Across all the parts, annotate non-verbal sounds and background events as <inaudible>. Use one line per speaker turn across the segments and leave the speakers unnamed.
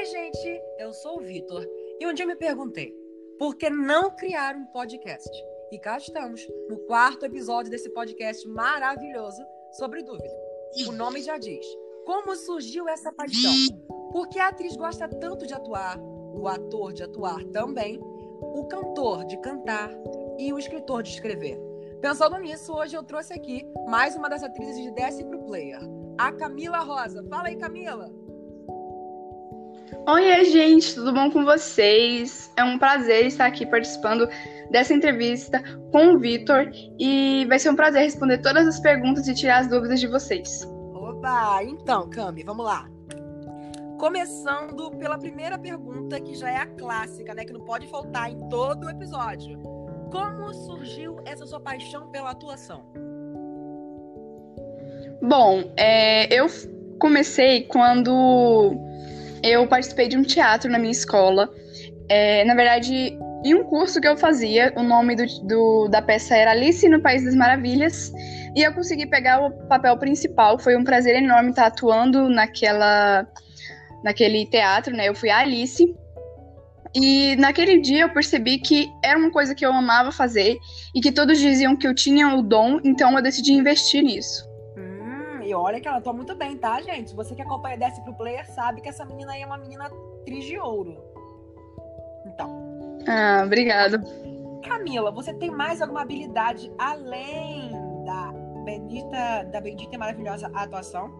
Oi, gente, eu sou o Vitor e um dia me perguntei por que não criar um podcast? E cá estamos, no quarto episódio desse podcast maravilhoso sobre dúvida. O nome já diz. Como surgiu essa paixão? Por que a atriz gosta tanto de atuar, o ator de atuar também, o cantor de cantar e o escritor de escrever? Pensando nisso, hoje eu trouxe aqui mais uma das atrizes de Pro Player, a Camila Rosa. Fala aí, Camila!
Oi, gente, tudo bom com vocês? É um prazer estar aqui participando dessa entrevista com o Vitor e vai ser um prazer responder todas as perguntas e tirar as dúvidas de vocês.
Oba! Então, Cami, vamos lá. Começando pela primeira pergunta, que já é a clássica, né? Que não pode faltar em todo o episódio. Como surgiu essa sua paixão pela atuação?
Bom, é, eu comecei quando eu participei de um teatro na minha escola. É, na verdade, em um curso que eu fazia, o nome do, do, da peça era Alice no País das Maravilhas, e eu consegui pegar o papel principal. Foi um prazer enorme estar atuando naquela, naquele teatro, né? Eu fui a Alice. E naquele dia eu percebi que era uma coisa que eu amava fazer e que todos diziam que eu tinha o dom, então eu decidi investir nisso.
E olha que ela atua muito bem, tá, gente? Você que acompanha Desce pro Player sabe que essa menina aí é uma menina atriz de ouro. Então.
Ah, obrigado.
Camila, você tem mais alguma habilidade além da bendita, da bendita e maravilhosa atuação?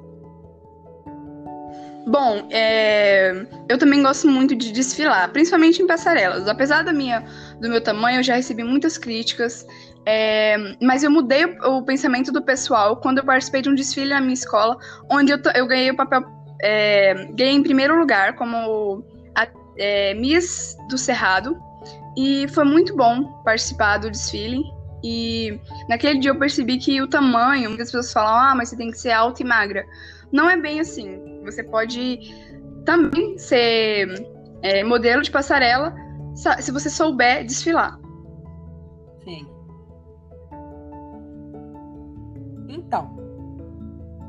Bom, é... eu também gosto muito de desfilar, principalmente em passarelas. Apesar da minha, do meu tamanho, eu já recebi muitas críticas é, mas eu mudei o, o, pensamento do pessoal quando eu participei de um desfile na minha escola, onde eu, eu ganhei o papel. É, ganhei em primeiro lugar como a, é, Miss do Cerrado. E foi muito bom participar do desfile. E naquele dia eu percebi que o tamanho, muitas pessoas falam, ah, mas você tem que ser alta e magra. Não é bem assim. Você pode também ser é, modelo de passarela se você souber desfilar.
Sim. Então,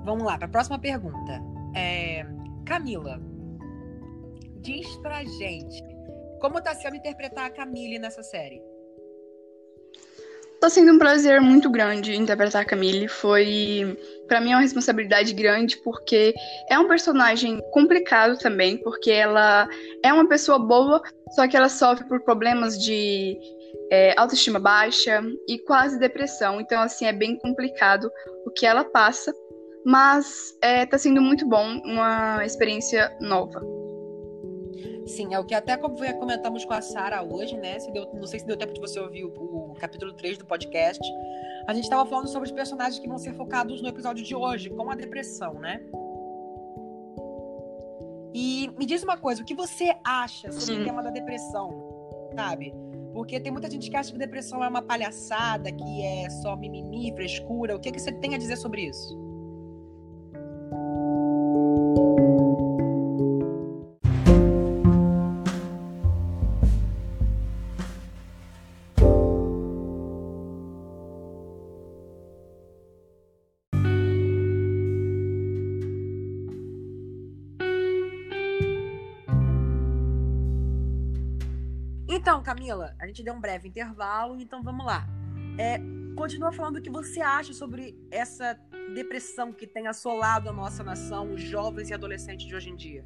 vamos lá para a próxima pergunta. É, Camila, diz pra gente como tá sendo interpretar a Camille nessa série?
Tá sendo um prazer muito grande interpretar a Camille. Foi, para mim, uma responsabilidade grande, porque é um personagem complicado também, porque ela é uma pessoa boa, só que ela sofre por problemas de é, autoestima baixa e quase depressão. Então, assim, é bem complicado o que ela passa, mas é, tá sendo muito bom, uma experiência nova.
Sim, é o que até comentamos com a Sara hoje, né? Se deu, não sei se deu tempo de você ouvir o, o capítulo 3 do podcast. A gente estava falando sobre os personagens que vão ser focados no episódio de hoje, com a depressão, né? E me diz uma coisa, o que você acha sobre Sim. o tema da depressão, sabe? Porque tem muita gente que acha que depressão é uma palhaçada, que é só mimimi, frescura. O que, que você tem a dizer sobre isso? Então, Camila, a gente deu um breve intervalo, então vamos lá. É, continua falando o que você acha sobre essa depressão que tem assolado a nossa nação, os jovens e adolescentes de hoje em dia.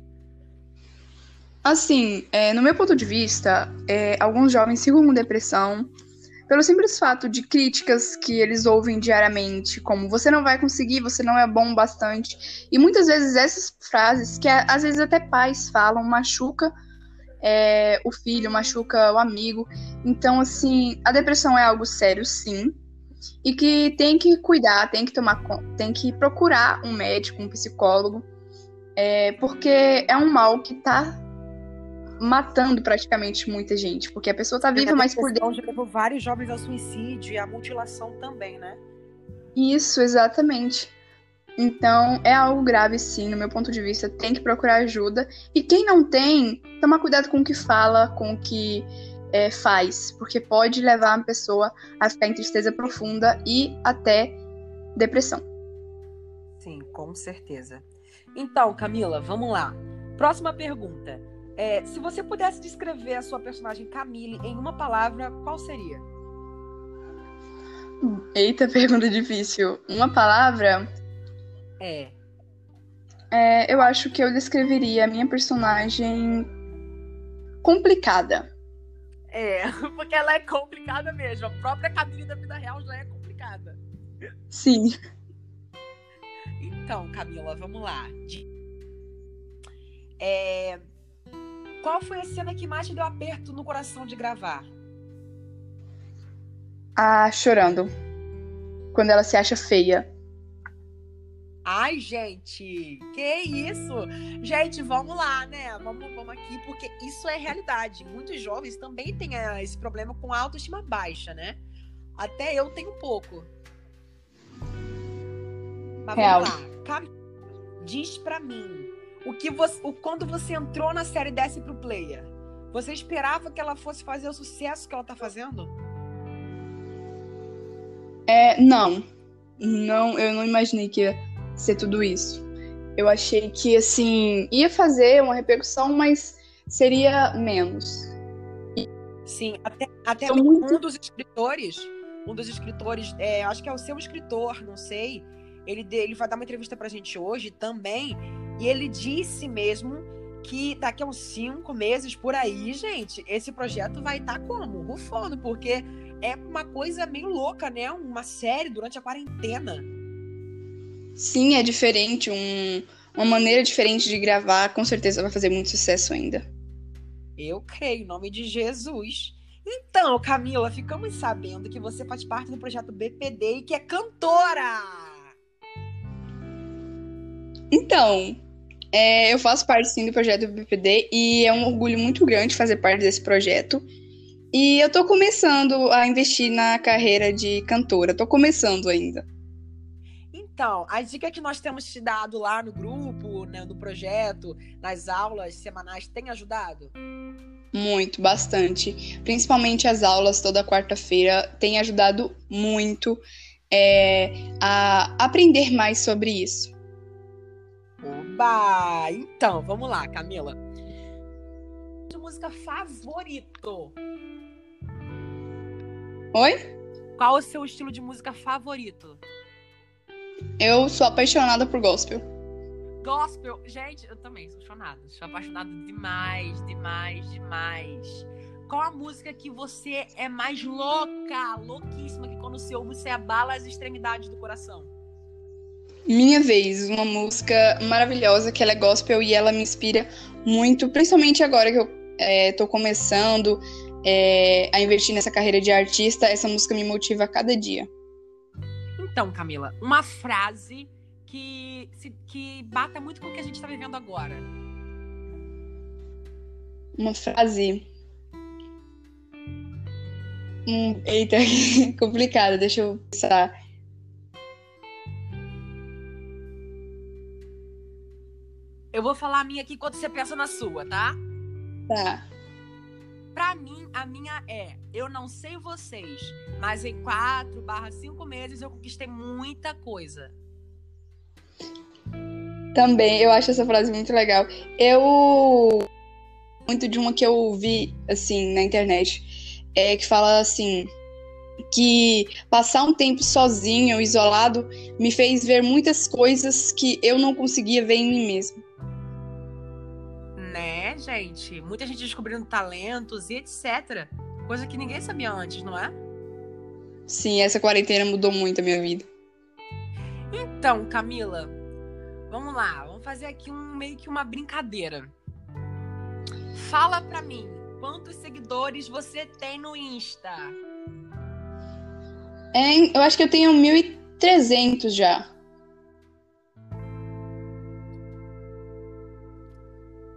Assim, é, no meu ponto de vista, é, alguns jovens ficam com depressão pelo simples fato de críticas que eles ouvem diariamente, como você não vai conseguir, você não é bom bastante. E muitas vezes essas frases, que às vezes até pais falam, machuca é, o filho, machuca o amigo. Então, assim, a depressão é algo sério, sim. E que tem que cuidar, tem que tomar tem que procurar um médico, um psicólogo, é, porque é um mal que tá matando praticamente muita gente, porque a pessoa tá viva, mas por dentro.
Já levou vários jovens ao suicídio e à mutilação também, né?
Isso, exatamente. Então, é algo grave, sim, no meu ponto de vista, tem que procurar ajuda. E quem não tem, tomar cuidado com o que fala, com o que é, faz, porque pode levar a pessoa a ficar em tristeza profunda e até depressão.
Sim, com certeza. Então, Camila, vamos lá. Próxima pergunta. É, se você pudesse descrever a sua personagem Camille em uma palavra, qual seria?
Eita, <laughs> pergunta difícil. Uma palavra?
É.
é eu acho que eu descreveria a minha personagem complicada.
É, <laughs> porque ela é complicada mesmo. A própria Camille da vida real já é complicada.
Sim.
Então, Camila, vamos lá. É... Qual foi a cena que mais te deu aperto no coração de gravar?
Ah, chorando. Quando ela se acha feia.
Ai, gente, que isso? Gente, vamos lá, né? Vamos, vamos aqui, porque isso é realidade. Muitos jovens também têm eh, esse problema com a autoestima baixa, né? Até eu tenho pouco. Mas Real. vamos lá. Diz pra mim, o que você, o, quando você entrou na série Desce pro Player, você esperava que ela fosse fazer o sucesso que ela tá fazendo?
É, não. Não, eu não imaginei que ia ser tudo isso. Eu achei que, assim, ia fazer uma repercussão, mas seria menos.
Sim, até, até um muito... dos escritores, um dos escritores, é, acho que é o seu escritor, não sei, ele, ele vai dar uma entrevista pra gente hoje também, e ele disse mesmo que daqui a uns cinco meses por aí, gente, esse projeto vai estar tá como? Rufando, porque é uma coisa meio louca, né? Uma série durante a quarentena.
Sim, é diferente, um, uma maneira diferente de gravar, com certeza vai fazer muito sucesso ainda.
Eu creio, em nome de Jesus. Então, Camila, ficamos sabendo que você faz parte do projeto BPD e que é cantora.
Então, é, eu faço parte sim do projeto BPD e é um orgulho muito grande fazer parte desse projeto. E eu tô começando a investir na carreira de cantora, tô começando ainda.
Então, a dica que nós temos te dado lá no grupo, né, no projeto, nas aulas semanais, tem ajudado?
Muito, bastante. Principalmente as aulas toda quarta-feira tem ajudado muito é, a aprender mais sobre isso.
Oba! Então, vamos lá, Camila. Música favorito?
Oi?
Qual o seu estilo de música favorito?
Eu sou apaixonada por gospel.
Gospel, gente, eu também sou apaixonada. Sou apaixonada demais, demais, demais. Qual a música que você é mais louca, louquíssima, que quando você ouve você abala as extremidades do coração?
Minha Vez, uma música maravilhosa que ela é gospel e ela me inspira muito, principalmente agora que eu é, tô começando é, a investir nessa carreira de artista, essa música me motiva a cada dia.
Então, Camila, uma frase que, que bata muito com o que a gente está vivendo agora.
Uma frase. Hum, eita, <laughs> complicado, deixa eu pensar.
Eu vou falar a minha aqui enquanto você pensa na sua, tá?
Tá.
Pra mim, a minha é: eu não sei vocês, mas em quatro barra cinco meses eu conquistei muita coisa.
Também, eu acho essa frase muito legal. Eu. Muito de uma que eu vi, assim, na internet, é que fala assim: que passar um tempo sozinho, isolado, me fez ver muitas coisas que eu não conseguia ver em mim mesmo
gente? Muita gente descobrindo talentos e etc. Coisa que ninguém sabia antes, não é?
Sim, essa quarentena mudou muito a minha vida.
Então, Camila, vamos lá, vamos fazer aqui um meio que uma brincadeira. Fala pra mim, quantos seguidores você tem no Insta?
É, eu acho que eu tenho 1.300 já.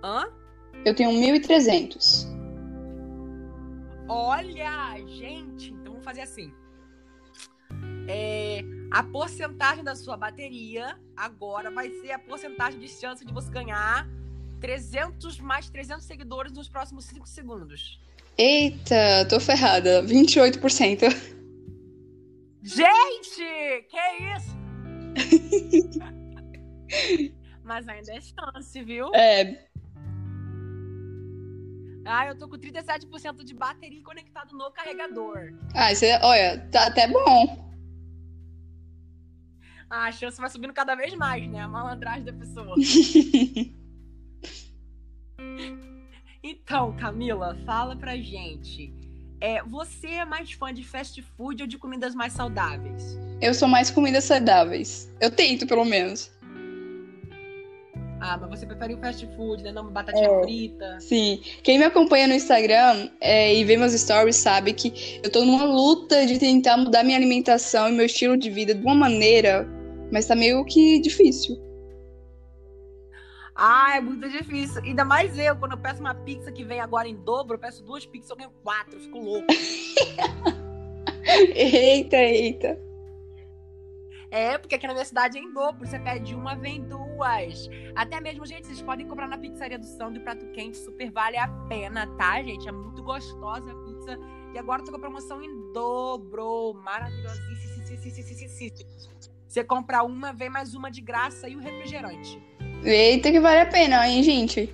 Hã?
Eu tenho 1.300.
Olha, gente, então vamos fazer assim. É, a porcentagem da sua bateria agora vai ser a porcentagem de chance de você ganhar 300 mais 300 seguidores nos próximos 5 segundos.
Eita, tô ferrada. 28%.
Gente, que isso? <laughs> Mas ainda é chance, viu?
É,
Ah, eu tô com 37% de bateria conectado no carregador.
Ah, isso é, olha, tá até bom.
Ah, a chance vai subindo cada vez mais, né? A malandragem da pessoa. <laughs> então, Camila, fala pra gente. É, você é mais fã de fast food ou de comidas mais saudáveis?
Eu sou mais comidas saudáveis. Eu tento, pelo menos.
Ah, mas você prefere o fast food, né? Não uma batatinha é, frita.
Sim. Quem me acompanha no Instagram é, e vê meus stories sabe que eu tô numa luta de tentar mudar minha alimentação e meu estilo de vida de uma maneira, mas tá meio que difícil.
Ah, é muito difícil. Ainda mais eu, quando eu peço uma pizza que vem agora em dobro, eu peço duas pizzas, eu ganho quatro, eu fico louco. <laughs>
eita, eita.
É, porque aqui na minha cidade é em dobro. Você pede uma, vem duas. Até mesmo, gente, vocês podem comprar na pizzaria do Sandro prato quente. Super vale a pena, tá, gente? É muito gostosa a pizza. E agora tô com a promoção em dobro. Maravilhosíssima. Você compra uma, vem mais uma de graça e o refrigerante.
Eita, que vale a pena, hein, gente?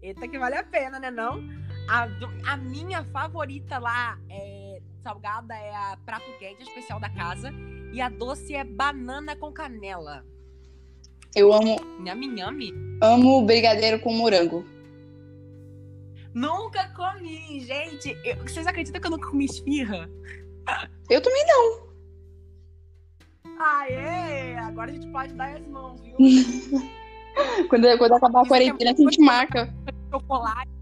Eita, que vale a pena, né? Não? A, a minha favorita lá é salgada é a prato quente especial da casa. E a doce é banana com canela.
Eu amo.
Nhami, nhami.
Amo brigadeiro com morango.
Nunca comi, gente. Eu, vocês acreditam que eu nunca comi esfirra?
Eu também não.
Ah, é? Agora a gente pode dar as mãos, viu? <laughs>
quando, quando acabar a é quarentena, a gente marca.
Chocolate.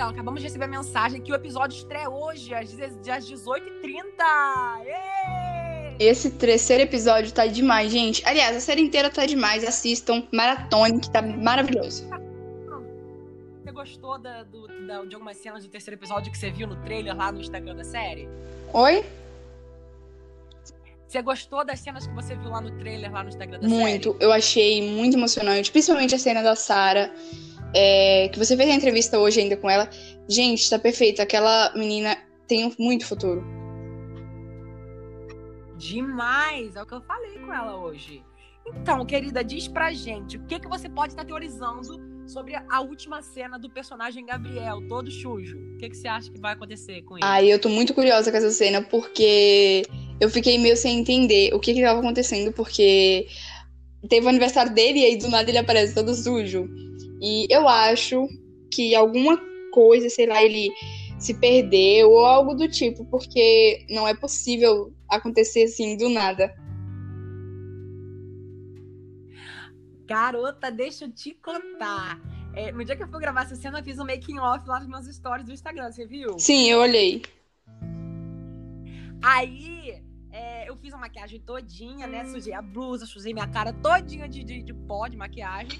Então, acabamos de receber a mensagem que o episódio estreia hoje, às 18h30.
Esse terceiro episódio tá demais, gente. Aliás, a série inteira tá demais. Assistam, maratone, que tá maravilhoso.
Você gostou da, do, da, de algumas cenas do terceiro episódio que você viu no trailer lá no Instagram da série?
Oi?
Você gostou das cenas que você viu lá no trailer, lá no Instagram da
muito.
série?
Muito. Eu achei muito emocionante, principalmente a cena da Sarah é, que você fez a entrevista hoje ainda com ela. Gente, tá perfeita. Aquela menina tem muito futuro.
Demais! É o que eu falei com ela hoje. Então, querida, diz pra gente o que, que você pode estar teorizando sobre a última cena do personagem Gabriel, todo sujo. O que, que você acha que vai acontecer com ele?
Ah, eu tô muito curiosa com essa cena, porque eu fiquei meio sem entender o que que tava acontecendo, porque teve o aniversário dele e aí do nada ele aparece todo sujo. E eu acho que alguma coisa, sei lá, ele se perdeu ou algo do tipo, porque não é possível acontecer assim do nada.
Garota, deixa eu te contar. É, no dia que eu fui gravar essa cena, eu fiz um making off lá nos meus stories do Instagram, você viu?
Sim, eu olhei.
Aí, é, eu fiz a maquiagem todinha, né? Sujei a blusa, sujei minha cara todinha de, de, de pó de maquiagem.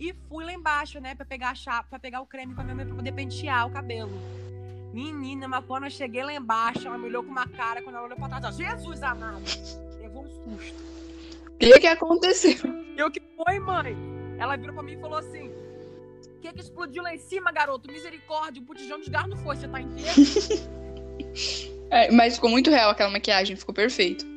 E fui lá embaixo, né, pra pegar a chapa, pra pegar o creme pra minha mãe pra poder pentear o cabelo. Menina, mas quando eu cheguei lá embaixo, ela me olhou com uma cara, quando ela olhou pra trás, Jesus amado, levou um susto.
O que que aconteceu?
E o que foi, mãe? Ela virou pra mim e falou assim, o que que explodiu lá em cima, garoto? Misericórdia, o botijão de cigarro não foi, você tá inteiro? <laughs>
é, mas ficou muito real aquela maquiagem, ficou perfeito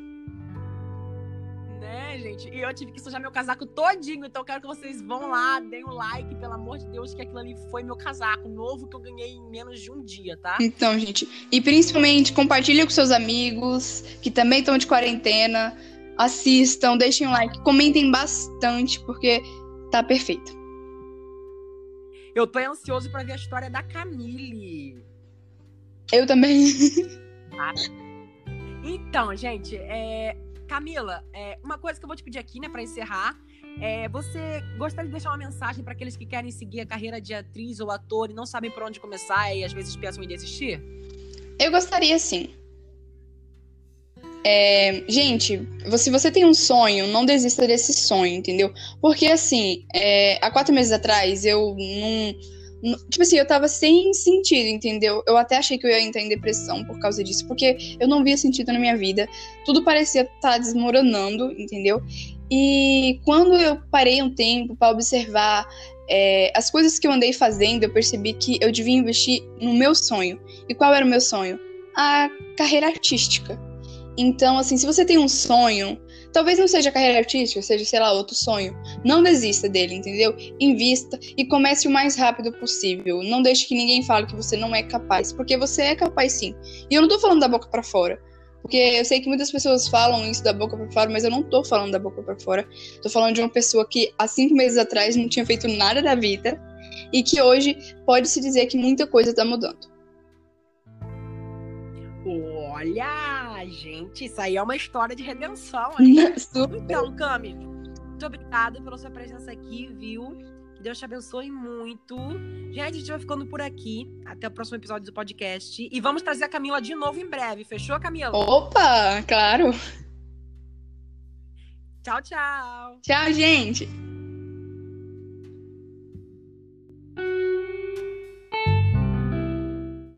gente. E eu tive que sujar meu casaco todinho. Então eu quero que vocês vão lá, deem um like, pelo amor de Deus, que aquilo ali foi meu casaco novo que eu ganhei em menos de um dia, tá?
Então, gente. E principalmente, compartilhe com seus amigos que também estão de quarentena. Assistam, deixem um like, comentem bastante, porque tá perfeito.
Eu tô ansioso para ver a história da Camille.
Eu também. <laughs>
Então, gente, é, Camila, é, uma coisa que eu vou te pedir aqui, né, para encerrar, é, você gostaria de deixar uma mensagem para aqueles que querem seguir a carreira de atriz ou ator e não sabem por onde começar e às vezes pensam em desistir?
Eu gostaria sim. É, gente, se você tem um sonho, não desista desse sonho, entendeu? Porque assim, é, há quatro meses atrás eu não Tipo assim, eu tava sem sentido, entendeu? Eu até achei que eu ia entrar em depressão por causa disso, porque eu não via sentido na minha vida. Tudo parecia estar tá desmoronando, entendeu? E quando eu parei um tempo para observar é, as coisas que eu andei fazendo, eu percebi que eu devia investir no meu sonho. E qual era o meu sonho? A carreira artística. Então, assim, se você tem um sonho, talvez não seja carreira artística, seja, sei lá, outro sonho. Não desista dele, entendeu? Invista e comece o mais rápido possível. Não deixe que ninguém fale que você não é capaz, porque você é capaz sim. E eu não tô falando da boca para fora. Porque eu sei que muitas pessoas falam isso da boca para fora, mas eu não tô falando da boca para fora. Tô falando de uma pessoa que há cinco meses atrás não tinha feito nada da vida e que hoje pode se dizer que muita coisa tá mudando.
Olha, gente, isso aí é uma história de redenção. <laughs> Então, Cami, muito obrigada pela sua presença aqui, viu? Que Deus te abençoe muito. Gente, a gente vai ficando por aqui. Até o próximo episódio do podcast. E vamos trazer a Camila de novo em breve. Fechou, Camila?
Opa, claro.
Tchau, tchau.
Tchau, gente.